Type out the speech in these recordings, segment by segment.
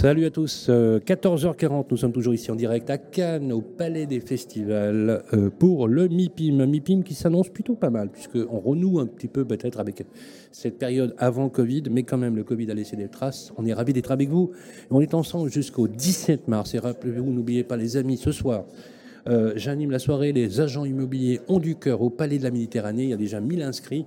Salut à tous, 14h40, euh, nous sommes toujours ici en direct à Cannes, au Palais des Festivals, euh, pour le MIPIM. MIPIM qui s'annonce plutôt pas mal, puisqu'on renoue un petit peu peut-être avec cette période avant Covid, mais quand même le Covid a laissé des traces. On est ravis d'être avec vous. On est ensemble jusqu'au 17 mars. Et rappelez-vous, n'oubliez pas les amis, ce soir, euh, j'anime la soirée Les agents immobiliers ont du cœur au Palais de la Méditerranée. Il y a déjà 1000 inscrits.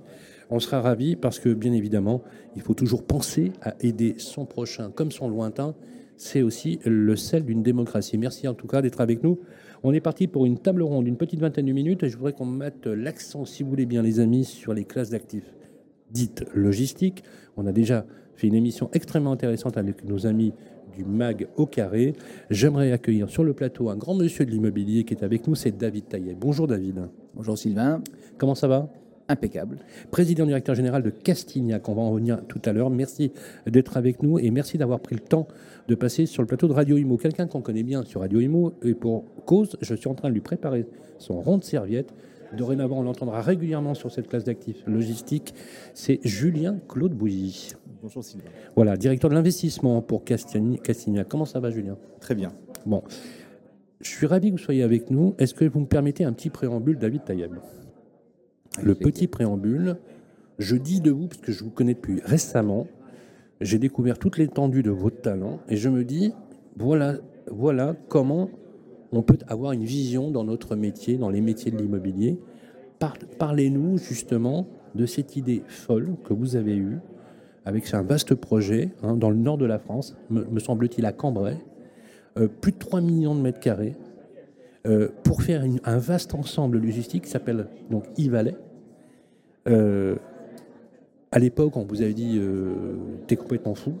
On sera ravis parce que, bien évidemment, il faut toujours penser à aider son prochain comme son lointain. C'est aussi le sel d'une démocratie. Merci en tout cas d'être avec nous. On est parti pour une table ronde, une petite vingtaine de minutes. Et je voudrais qu'on mette l'accent, si vous voulez bien, les amis, sur les classes d'actifs dites logistiques. On a déjà fait une émission extrêmement intéressante avec nos amis du MAG au carré. J'aimerais accueillir sur le plateau un grand monsieur de l'immobilier qui est avec nous, c'est David Taillet. Bonjour David. Bonjour Sylvain. Comment ça va? Impeccable. Président directeur général de Castignac, on va en revenir tout à l'heure. Merci d'être avec nous et merci d'avoir pris le temps de passer sur le plateau de Radio Imo. Quelqu'un qu'on connaît bien sur Radio Imo et pour cause, je suis en train de lui préparer son rond de serviette. Dorénavant, on l'entendra régulièrement sur cette classe d'actifs logistiques. C'est Julien Claude Bouilly. Bonjour Sylvain. Voilà, directeur de l'investissement pour Castignac. Comment ça va Julien? Très bien. Bon, je suis ravi que vous soyez avec nous. Est-ce que vous me permettez un petit préambule, David Taïeb? Le petit préambule, je dis de vous, puisque je vous connais depuis récemment, j'ai découvert toute l'étendue de votre talent et je me dis, voilà, voilà comment on peut avoir une vision dans notre métier, dans les métiers de l'immobilier. Parlez-nous justement de cette idée folle que vous avez eue avec un vaste projet hein, dans le nord de la France, me, semble-t-il à Cambrai, euh, plus de 3 millions de mètres carrés, euh, pour faire un vaste ensemble logistique qui s'appelle donc e Euh, à l'époque, on vous avait dit euh, t'es complètement fou.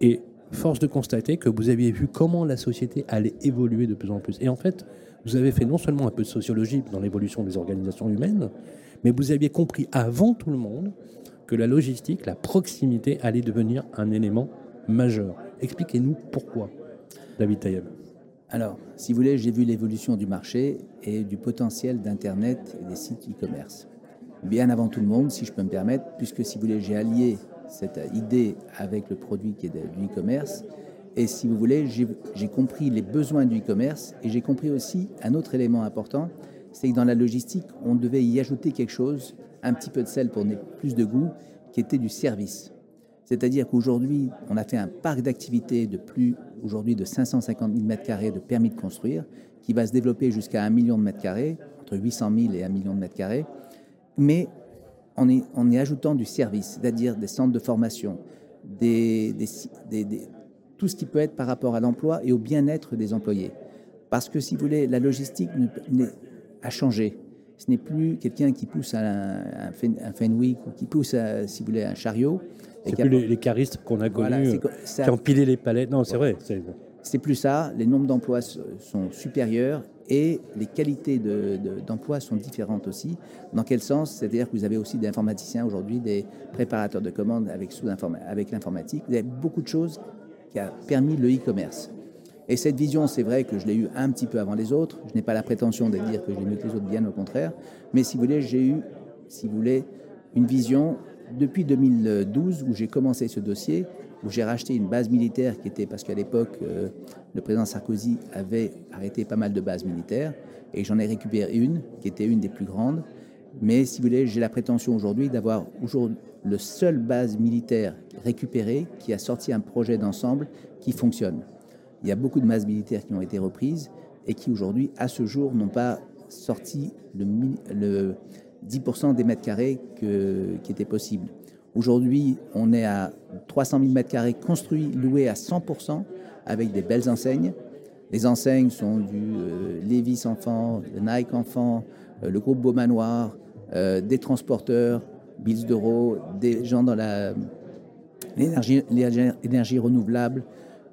Et force de constater que vous aviez vu comment la société allait évoluer de plus en plus. Et en fait, vous avez fait non seulement un peu de sociologie dans l'évolution des organisations humaines, mais vous aviez compris avant tout le monde que la logistique, la proximité allait devenir un élément majeur. Expliquez-nous pourquoi, David Taïeb. Alors, si vous voulez, j'ai vu l'évolution du marché et du potentiel d'Internet et des sites e-commerce. Bien avant tout le monde, si je peux me permettre, puisque si vous voulez, j'ai allié cette idée avec le produit qui est du e-commerce. Et si vous voulez, j'ai compris les besoins du e-commerce et j'ai compris aussi un autre élément important, c'est que dans la logistique, on devait y ajouter quelque chose, un petit peu de sel pour donner plus de goût, qui était du service. C'est-à-dire qu'aujourd'hui, on a fait un parc d'activités de plus aujourd'hui de 550 000 m2 de permis de construire, qui va se développer jusqu'à 1 million de mètres carrés, entre 800 000 et 1 million de mètres carrés, mais en est ajoutant du service, c'est-à-dire des centres de formation, des, tout ce qui peut être par rapport à l'emploi et au bien-être des employés. Parce que si vous voulez, la logistique a changé. Ce n'est plus quelqu'un qui pousse un, un, Fenwick ou qui pousse, si vous voulez, un chariot. C'est plus les, les, caristes qu'on a connus, euh, qui ont pilé les palettes. Non, c'est vrai. C'est plus ça. Les nombres d'emplois sont supérieurs et les qualités d'emploi sont différentes aussi. Dans quel sens? C'est-à-dire que vous avez aussi des informaticiens aujourd'hui, des préparateurs de commandes avec, avec l'informatique. Vous avez beaucoup de choses qui a permis le e-commerce. Et cette vision, c'est vrai que je l'ai eue un petit peu avant les autres. Je n'ai pas la prétention de dire que je l'ai mieux que les autres, bien au contraire. Mais si vous voulez, j'ai eu, si vous voulez, une vision depuis 2012 où j'ai commencé ce dossier, j'ai racheté une base militaire qui était, parce qu'à l'époque, euh, le président Sarkozy avait arrêté pas mal de bases militaires, et j'en ai récupéré une, qui était une des plus grandes. Mais si vous voulez, j'ai la prétention aujourd'hui d'avoir aujourd'hui le seul base militaire récupérée qui a sorti un projet d'ensemble qui fonctionne. Il y a beaucoup de bases militaires qui ont été reprises et qui aujourd'hui, à ce jour, n'ont pas sorti le, le 10% des mètres carrés qui étaient possibles. Aujourd'hui, on est à 300 000 mètres carrés construits, loués à 100% avec des belles enseignes. Les enseignes sont du euh, Levis Enfant, Nike Enfant, euh, le groupe Beaumanoir, euh, des transporteurs, Bills d'Euro, des gens dans l'énergie renouvelable.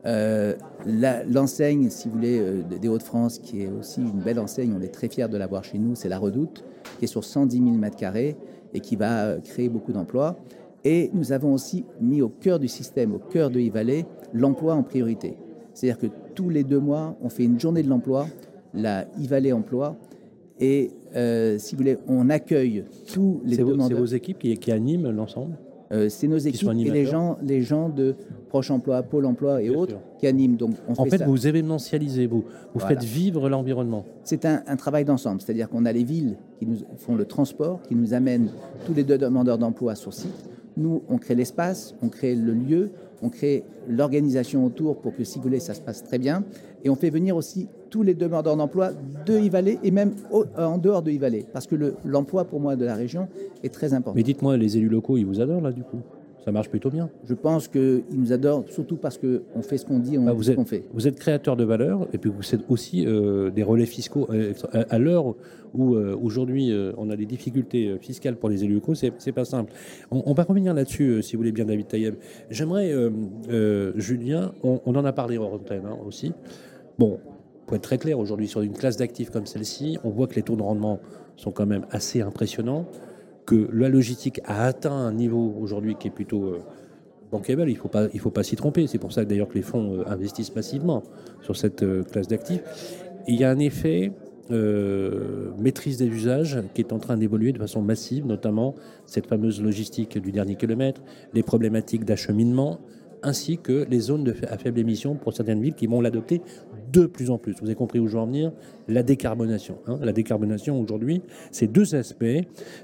L'enseigne, si vous voulez, des Hauts-de-France, qui est aussi une belle enseigne, on est très fiers de l'avoir chez nous, c'est la Redoute qui est sur 110 000 m2 et qui va euh, créer beaucoup d'emplois. Et nous avons aussi mis au cœur du système, au cœur de e l'emploi en priorité. C'est-à-dire que tous les deux mois, on fait une journée de l'emploi, la e Emploi, et euh, si vous voulez, on accueille tous les demandeurs. C'est vos équipes qui, animent l'ensemble euh, c'est nos équipes et les gens, les gens de Proche Emploi, Pôle Emploi et autres qui animent. Donc, en fait, vous événementialisez, vous, vous faites vivre l'environnement. C'est un, un, travail d'ensemble, c'est-à-dire qu'on a les villes qui nous font le transport, qui nous amènent tous les deux demandeurs d'emploi sur site. Nous, on crée l'espace, on crée le lieu, on crée l'organisation autour pour que, si vous voulez, ça se passe très bien. Et on fait venir aussi tous les demandeurs d'emploi de Yvalet et même euh, en dehors de Yvalet. Parce que l'emploi, pour moi, de la région est très important. Mais dites-moi, les élus locaux, ils vous adorent là, du coup? Ça marche plutôt bien. Je pense qu'ils nous adorent, surtout parce qu'on fait ce qu'on dit, on bah, vous ce qu'on fait. Vous êtes créateur de valeur, et puis vous êtes aussi euh, des relais fiscaux. Euh, à, l'heure où euh, aujourd'hui on a des difficultés fiscales pour les élus locaux, c'est pas simple. On, va revenir là-dessus, si vous voulez bien, David Taïeb. J'aimerais, Julien, on, en a parlé en antenne hein, aussi. Bon, pour être très clair, aujourd'hui, sur une classe d'actifs comme celle-ci, on voit que les taux de rendement sont quand même assez impressionnants que la logistique a atteint un niveau aujourd'hui qui est plutôt euh, bankable, il ne faut pas, il faut pas s'y tromper. C'est pour ça d'ailleurs que les fonds euh, investissent massivement sur cette euh, classe d'actifs. Il y a un effet maîtrise des usages qui est en train d'évoluer de façon massive, notamment cette fameuse logistique du dernier kilomètre, les problématiques d'acheminement, ainsi que les zones de, à faible émission pour certaines villes qui vont l'adopter de plus en plus. Vous avez compris où je veux en venir? La décarbonation. Hein. La décarbonation aujourd'hui, c'est deux aspects.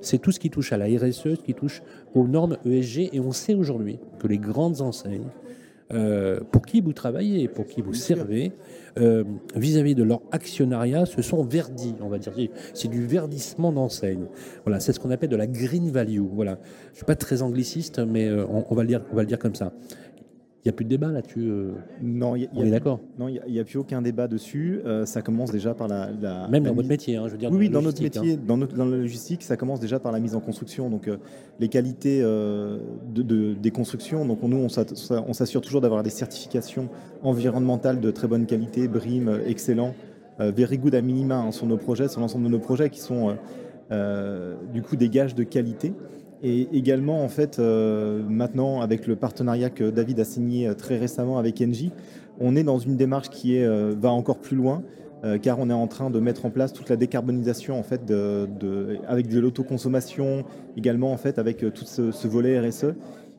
C'est tout ce qui touche à la RSE, ce qui touche aux normes ESG. Et on sait aujourd'hui que les grandes enseignes, euh, pour qui vous travaillez, pour qui vous servez, euh, vis-à-vis de leur actionnariat, se sont verdis, on va dire. C'est du verdissement d'enseigne. Voilà, c'est ce qu'on appelle de la green value. Voilà. Je suis pas très angliciste, mais euh, on, va le dire, on va le dire comme ça. Il n'y a plus de débat là-dessus euh, Non, il y a, d'accord? Non, il n'y a, plus aucun débat dessus. Euh, ça commence déjà par la. Même dans votre métier, hein, je veux dire. Oui, dans, notre métier, hein. dans, notre, dans la logistique, ça commence déjà par la mise en construction. Donc, euh, les qualités de, des constructions. Donc, nous, on s'assure toujours d'avoir des certifications environnementales de très bonne qualité, BRIM, excellent, very good à minima hein, sur nos projets, sur l'ensemble de nos projets qui sont du coup des gages de qualité. Et également, en fait, euh, maintenant, avec le partenariat que David a signé euh, très récemment avec Engie, on est dans une démarche qui euh, va encore plus loin, car on est en train de mettre en place toute la décarbonisation, en fait, avec de l'autoconsommation, également, en fait, avec tout ce, volet RSE,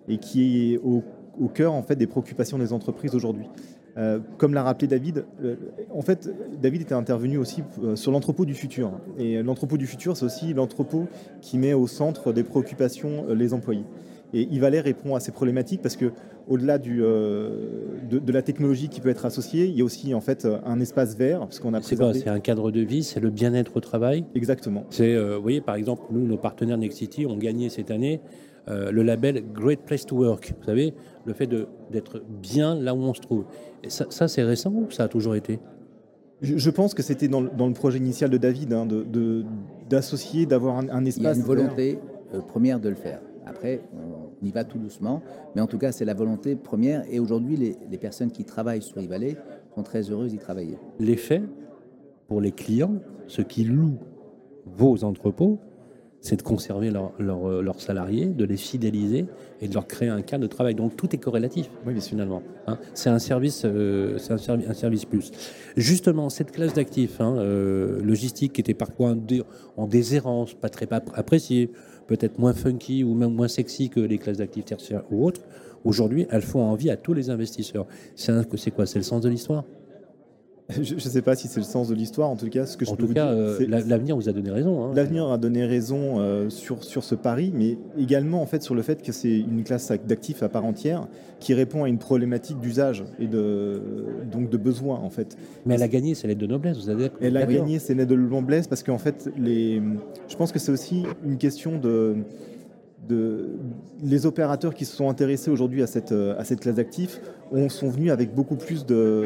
et qui est au, au, cœur, en fait, des préoccupations des entreprises aujourd'hui. Euh, comme l'a rappelé David, euh, en fait, David était intervenu aussi euh, sur l'entrepôt du futur. Et l'entrepôt du futur, c'est aussi l'entrepôt qui met au centre des préoccupations les employés. Et Ivalet répond à ces problématiques parce que, au-delà de, la technologie qui peut être associée, il y a aussi en fait un espace vert, parce qu'on a C'est quoi C'est un cadre de vie, c'est le bien-être au travail? Exactement. C'est, vous voyez, par exemple, nous, nos partenaires Nexity ont gagné cette année le label Great Place to Work. Vous savez, le fait d'être bien là où on se trouve. Et ça, c'est récent ou ça a toujours été? Je, pense que c'était dans, le projet initial de David, hein, d'associer, d'avoir un, espace. Il y a une volonté euh, première de le faire. Après, on y va tout doucement, mais en tout cas, c'est la volonté première. Et aujourd'hui, les, personnes qui travaillent sur e sont très heureuses d'y travailler. L'effet pour les clients, ceux qui louent vos entrepôts, c'est de conserver euh, leurs salariés, de les fidéliser et de leur créer un cadre de travail. Donc tout est corrélatif, oui, finalement. Hein. C'est un service, euh, c'est un, un, service plus. Justement, cette classe d'actifs hein, euh, logistique qui était parfois en, déshérence, pas très appréciée, peut-être moins funky ou même moins sexy que les classes d'actifs tertiaires ou autres, aujourd'hui, elles font envie à tous les investisseurs. C'est quoi? C'est le sens de l'histoire? Je ne sais pas si c'est le sens de l'histoire, en tout cas, ce que je en tout cas, euh, l'avenir vous a donné raison. Hein. L'avenir a donné raison euh, sur, sur ce pari, mais également en fait sur le fait que c'est une classe d'actifs à part entière qui répond à une problématique d'usage et de donc de besoin en fait. Mais elle a gagné ses lettres de noblesse, vous avez. Elle a gagné ses lettres de noblesse parce qu'en fait les, je pense que c'est aussi une question de de, les opérateurs qui se sont intéressés aujourd'hui à cette, à cette classe d'actifs sont venus avec beaucoup plus de,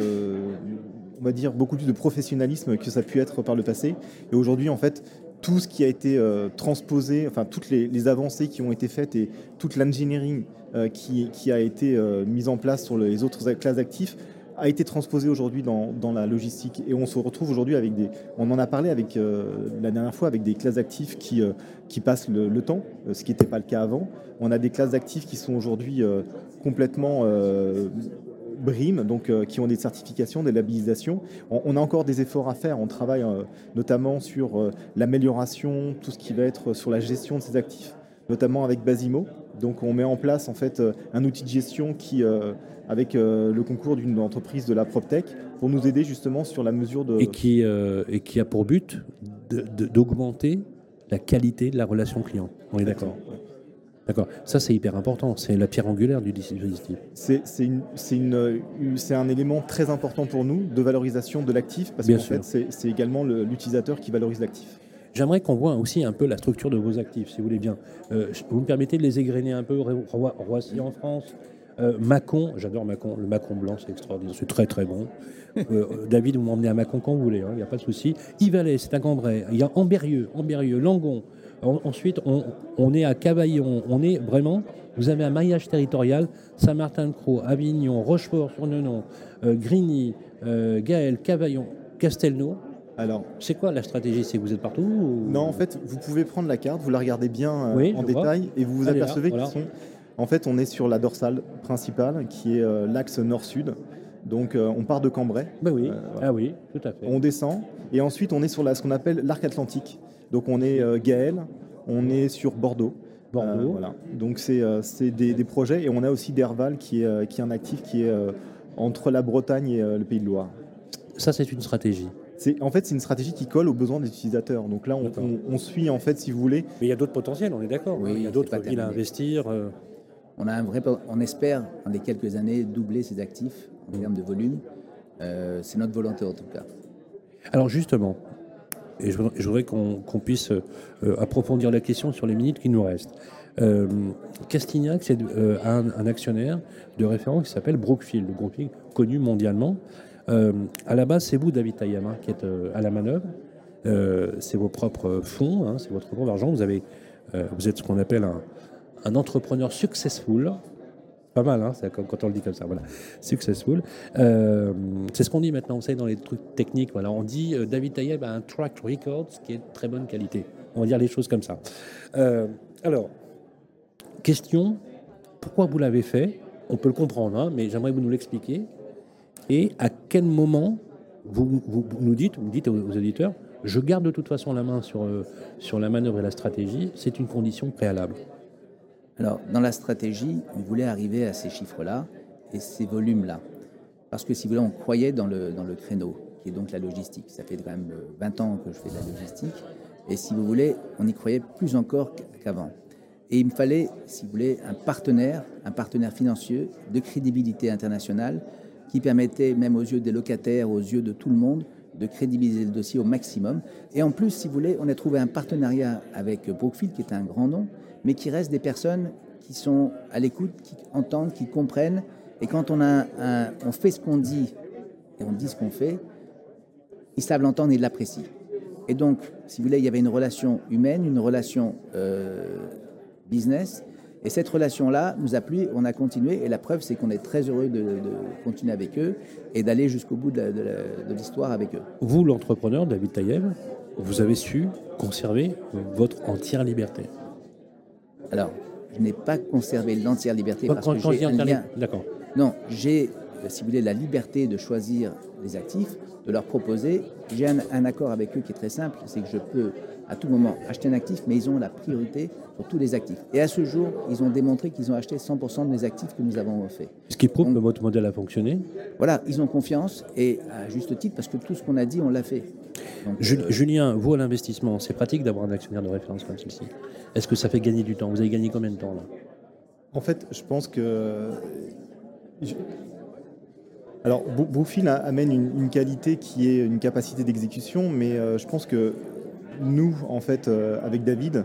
on va dire, beaucoup plus de professionnalisme que ça a pu être par le passé. Et aujourd'hui, en fait, tout ce qui a été euh, transposé, enfin toutes les, avancées qui ont été faites et toute l'engineering euh, qui, a été euh, mise en place sur les autres classes actifs a été transposé aujourd'hui dans, la logistique et on se retrouve aujourd'hui avec des. On en a parlé avec la dernière fois avec des classes d'actifs qui, qui passent le, le temps, ce qui n'était pas le cas avant. On a des classes d'actifs qui sont aujourd'hui complètement BRIM, donc euh, qui ont des certifications, des labellisations. On, a encore des efforts à faire. On travaille euh, notamment sur euh, l'amélioration, tout ce qui va être sur la gestion de ces actifs, notamment avec Basimo. Donc on met en place en fait un outil de gestion qui, avec le concours d'une entreprise de la PropTech, pour nous aider justement sur la mesure de... Et qui, et qui a pour but d'augmenter la qualité de la relation client. On est d'accord D'accord. Ça, c'est hyper important. C'est la pierre angulaire du dispositif. C'est un élément très important pour nous de valorisation de l'actif parce qu'en fait, c'est également l'utilisateur qui valorise l'actif. J'aimerais qu'on voit aussi un peu la structure de vos actifs, si vous voulez bien. Euh, vous me permettez de les égrener un peu Roissy en France, euh, Macon, j'adore Macon, le Macon blanc, c'est extraordinaire, c'est très très bon. Euh, David, vous m'emmenez à Macon quand vous voulez, hein, il n'y a pas de souci. Yvalet, c'est un Cambrai. Il y a Amberieux, Amberieux, Langon, ensuite, on, est à Cavaillon, on est vraiment, vous avez un maillage territorial, Saint-Martin-de-Croix, Avignon, Rochefort-sur-Nenon, euh, Grigny, euh, Gaël, Cavaillon, Castelnau. Alors, c'est quoi la stratégie? C'est que vous êtes partout Non, en fait, vous pouvez prendre la carte, vous la regardez bien euh, en détail et vous vous apercevez qu'ils sont. En fait, on est sur la dorsale principale qui est l'axe nord-sud. Donc, on part de Cambrai. Ben oui. Ah oui, tout à fait. On descend et ensuite on est sur la, ce qu'on appelle l'arc atlantique. Donc on est euh, Gaël, on est sur Bordeaux. Bordeaux. Euh, voilà. Donc c'est euh, des, projets et on a aussi Derval qui est, qui est un actif qui est entre la Bretagne et le Pays de Loire. Ça c'est une stratégie. En fait, c'est une stratégie qui colle aux besoins des utilisateurs. Donc là, on, suit, en fait, si vous voulez. Mais il y a d'autres potentiels, on est d'accord. Oui, il y a d'autres villes à investir. On, a un vrai, on espère, dans les quelques années, doubler ces actifs en termes de volume. c'est notre volonté, en tout cas. Alors, justement, et je voudrais, qu'on puisse euh, approfondir la question sur les minutes qui nous restent. Euh, Castignac, c'est euh, un, actionnaire de référence qui s'appelle Brookfield, Brookfield connu mondialement. à la base, c'est vous, David Tayama, qui êtes à la manœuvre. c'est vos propres fonds, hein, c'est votre propre argent. Vous, êtes ce qu'on appelle un entrepreneur successful, pas mal, hein, quand on le dit comme ça. Voilà. Successful. Euh, c'est ce qu'on dit maintenant, vous savez, dans les trucs techniques. Voilà, on dit euh, David Tayeb a un track record qui est de très bonne qualité. On va dire les choses comme ça. Euh, alors, question pourquoi vous l'avez fait? On peut le comprendre, hein, mais j'aimerais vous nous l'expliquiez. Et à quel moment vous, vous, nous dites, vous dites aux, aux, auditeurs, je garde de toute façon la main sur, sur la manœuvre et la stratégie, c'est une condition préalable. Alors, dans la stratégie, on voulait arriver à ces chiffres-là et ces volumes-là. Parce que si vous voulez, on croyait dans le, dans le créneau, qui est donc la logistique. Ça fait quand même 20 ans que je fais de la logistique. Et si vous voulez, on y croyait plus encore qu'avant. Et il me fallait, si vous voulez, un partenaire, un partenaire financier de crédibilité internationale qui permettait, même aux yeux des locataires, aux yeux de tout le monde, de crédibiliser le dossier au maximum. Et en plus, si vous voulez, on a trouvé un partenariat avec Brookfield, qui est un grand nom, mais qui restent des personnes qui sont à l'écoute, qui entendent, qui comprennent. Et quand on, fait ce qu'on dit et on dit ce qu'on fait, ils savent l'entendre et l'apprécient. Et donc, si vous voulez, il y avait une relation humaine, une relation euh, business. Et cette relation-là nous a plu, on a continué. Et la preuve, c'est qu'on est très heureux de, continuer avec eux et d'aller jusqu'au bout de l'histoire avec eux. Vous, l'entrepreneur, David Taïev, vous avez su conserver votre entière liberté. Alors, je n'ai pas conservé l'entière liberté parce que j'ai un lien. D'accord. Non, j'ai, euh, si vous voulez, la liberté de choisir les actifs, de leur proposer. J'ai un, accord avec eux qui est très simple, c'est que je peux à tout moment acheter un actif, mais ils ont la priorité pour tous les actifs. Et à ce jour, ils ont démontré qu'ils ont acheté 100% des actifs que nous avons fait. Ce qui prouve que votre modèle a fonctionné Voilà, ils ont confiance, et à juste titre, parce que tout ce qu'on a dit, on l'a fait. Euh, Julien, vous à l'investissement, c'est pratique d'avoir un actionnaire de référence comme celui-ci. Est-ce que ça fait gagner du temps? Vous avez gagné combien de temps là? En fait, je pense que. Alors, Brookfield amène une, qualité qui est une capacité d'exécution, mais euh, je pense que nous, en fait, euh, avec David,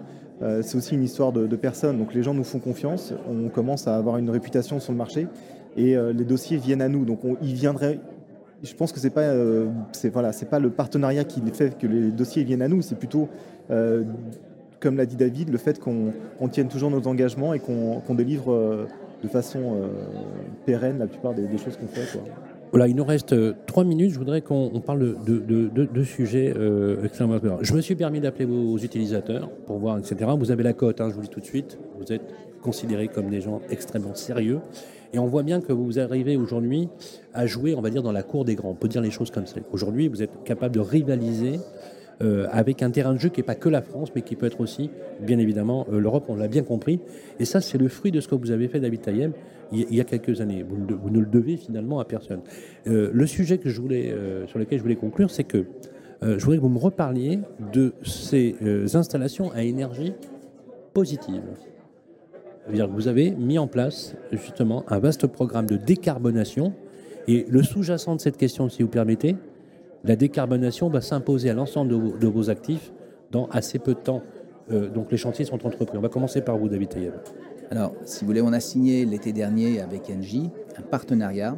c'est aussi une histoire de, personnes. Donc, les gens nous font confiance, on commence à avoir une réputation sur le marché, et les dossiers viennent à nous. Donc, ils viendraient je pense que c'est pas, euh, voilà, pas le partenariat qui fait que les dossiers viennent à nous, c'est plutôt, euh, comme l'a dit David, le fait qu'on tienne toujours nos engagements et qu'on délivre euh, de façon pérenne la plupart des, choses qu'on fait. Voilà, il nous reste trois minutes. Je voudrais qu'on parle de deux sujets extrêmement importants. Je me suis permis d'appeler vos utilisateurs pour voir, etc. Vous avez la cote, hein, je vous le dis tout de suite. Vous êtes considérés comme des gens extrêmement sérieux. Et on voit bien que vous arrivez aujourd'hui à jouer, on va dire, dans la cour des grands. On peut dire les choses comme ça. Aujourd'hui, vous êtes capable de rivaliser euh, avec un terrain de jeu qui n'est pas que la France, mais qui peut être aussi, bien évidemment, euh, l'Europe, on l'a bien compris. Et ça, c'est le fruit de ce que vous avez fait, David Tayeb, il y a quelques années. Vous, ne le devez finalement à personne. Euh, le sujet que je voulais, sur lequel je voulais conclure, c'est que je voudrais que vous me reparliez de ces installations à énergie positive. Vous avez mis en place justement un vaste programme de décarbonation. Et le sous-jacent de cette question, si vous permettez, la décarbonation va s'imposer à l'ensemble de, vos actifs dans assez peu de temps. Euh, donc les chantiers sont entrepris. On va commencer par vous, David Taïeb. Alors, si vous voulez, on a signé l'été dernier avec Engie un partenariat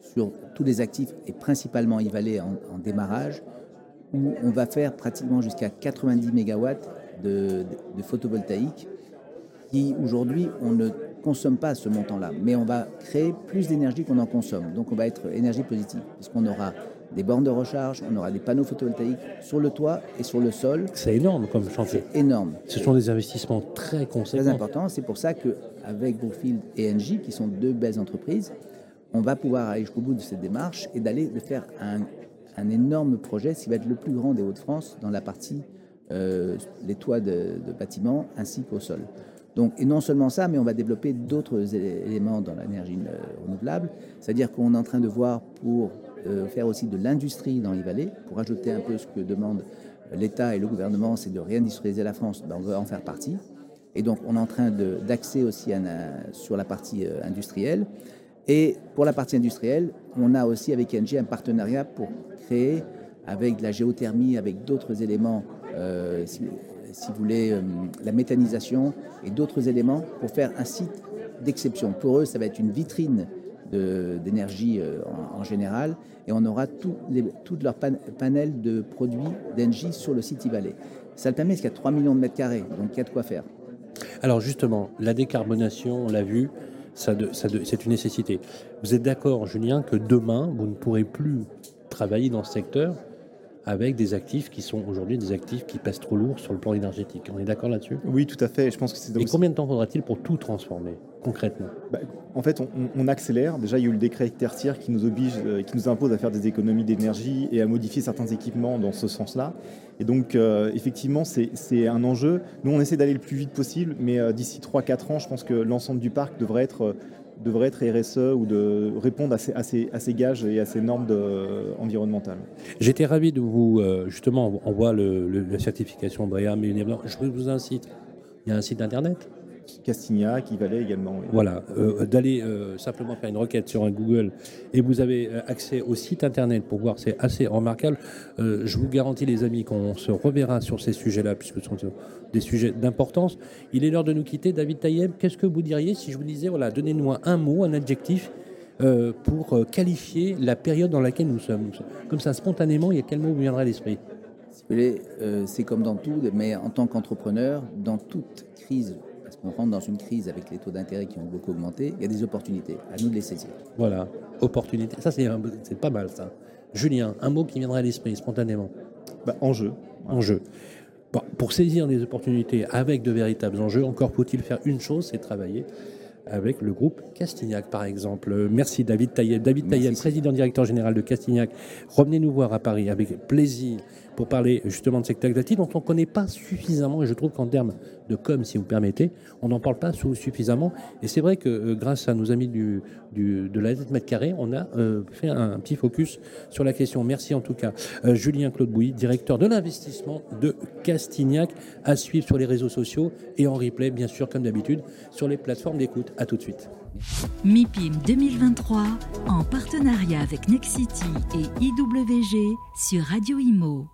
sur tous les actifs et principalement Ivalé en, démarrage, où on va faire pratiquement jusqu'à 90 MW de photovoltaïque, qui aujourd'hui on ne consomme pas ce montant-là, mais on va créer plus d'énergie qu'on en consomme. Donc on va être énergie positive, puisqu'on aura des bornes de recharge, on aura des panneaux photovoltaïques sur le toit et sur le sol. C'est énorme comme chantier. C'est énorme. Ce sont des investissements très conséquents. Très importants. C'est pour ça qu'avec Brookfield et Engie, qui sont deux belles entreprises, on va pouvoir aller jusqu'au bout de cette démarche et d'aller de faire un, énorme projet, qui va être le plus grand des Hauts-de-France dans la partie euh, les toits de, bâtiments ainsi qu'au sol. Donc, et non seulement ça, mais on va développer d'autres éléments dans l'énergie euh, renouvelable. C'est-à-dire qu'on est en train de voir pour euh, faire aussi de l'industrie dans les vallées, pour ajouter un peu ce que demandent l'État et le gouvernement, c'est de réindustrialiser la France, ben, on va en faire partie. Et donc on est en train d'axer aussi sur la partie euh, industrielle. Et pour la partie industrielle, on a aussi avec Engie un partenariat pour créer avec de la géothermie, avec d'autres éléments, euh, si, vous voulez, la méthanisation et d'autres éléments pour faire un site d'exception. Pour eux, ça va être une vitrine d'énergie euh, en, général, et on aura tout, les, leur panel de produits d'Engie sur le site Ivalé. Ça le permet parce qu'il y a 3 millions de mètres carrés, donc il y a de quoi faire. Alors justement, la décarbonation, on l'a vu, c'est une nécessité. Vous êtes d'accord, Julien, que demain, vous ne pourrez plus travailler dans ce secteur avec des actifs qui sont aujourd'hui des actifs qui pèsent trop lourd sur le plan énergétique. On est d'accord là-dessus? Oui, tout à fait. Je pense que c'est Et combien de temps faudra-t-il pour tout transformer concrètement? Bah, En fait, on, accélère. Déjà, il y a eu le décret tertiaire qui nous oblige, euh, qui nous impose à faire des économies d'énergie et à modifier certains équipements dans ce sens-là. Et donc, euh, effectivement, c'est un enjeu. Nous, on essaie d'aller le plus vite possible, mais euh, d'ici 3-4 ans, je pense que l'ensemble du parc devrait être devrait être RSE ou de répondre à ces, à ces, gages et à ces normes de, environnementales. J'étais ravi de vous, euh, justement, on voit le, la certification BREEAM et Je vous incite, il y a un site internet Castignac, qui valait également. Voilà, euh, d'aller euh, simplement faire une requête sur un Google et vous avez euh, accès au site internet pour voir, c'est assez remarquable. je vous garantis, les amis, qu'on se reverra sur ces sujets-là, puisque ce sont des sujets d'importance. Il est l'heure de nous quitter. David Tayeb, qu'est-ce que vous diriez si je vous disais, voilà, donnez-nous un mot, un adjectif pour qualifier la période dans laquelle nous sommes? Comme ça, spontanément, il y a quel mot vous viendra à l'esprit? C'est comme dans tout, mais en tant qu'entrepreneur, dans toute crise on rentre dans une crise avec les taux d'intérêt qui ont beaucoup augmenté, il y a des opportunités. À nous de les saisir. Voilà, opportunité. Ça, c'est pas mal, ça. Julien, un mot qui viendrait à l'esprit spontanément bah, Enjeu. Enjeu. pour saisir des opportunités avec de véritables enjeux, encore faut-il faire une chose, c'est travailler avec le groupe Castignac, par exemple. Merci David Taïeb. David Taïeb, président directeur général de Castignac. Revenez nous voir à Paris avec plaisir pour parler justement de secteur d'activité dont on ne connaît pas suffisamment, et je trouve qu'en termes de com, si vous permettez, on n'en parle pas suffisamment. Et c'est vrai que euh, grâce à nos amis du, de la dette mètre carré, on a euh, fait un, petit focus sur la question. Merci en tout cas. Euh, Julien Claude Bouilly, directeur de l'investissement de Castignac, à suivre sur les réseaux sociaux et en replay, bien sûr, comme d'habitude, sur les plateformes d'écoute. À tout de suite. MIPIM 2023, en partenariat avec Nexity et IWG sur Radio Imo.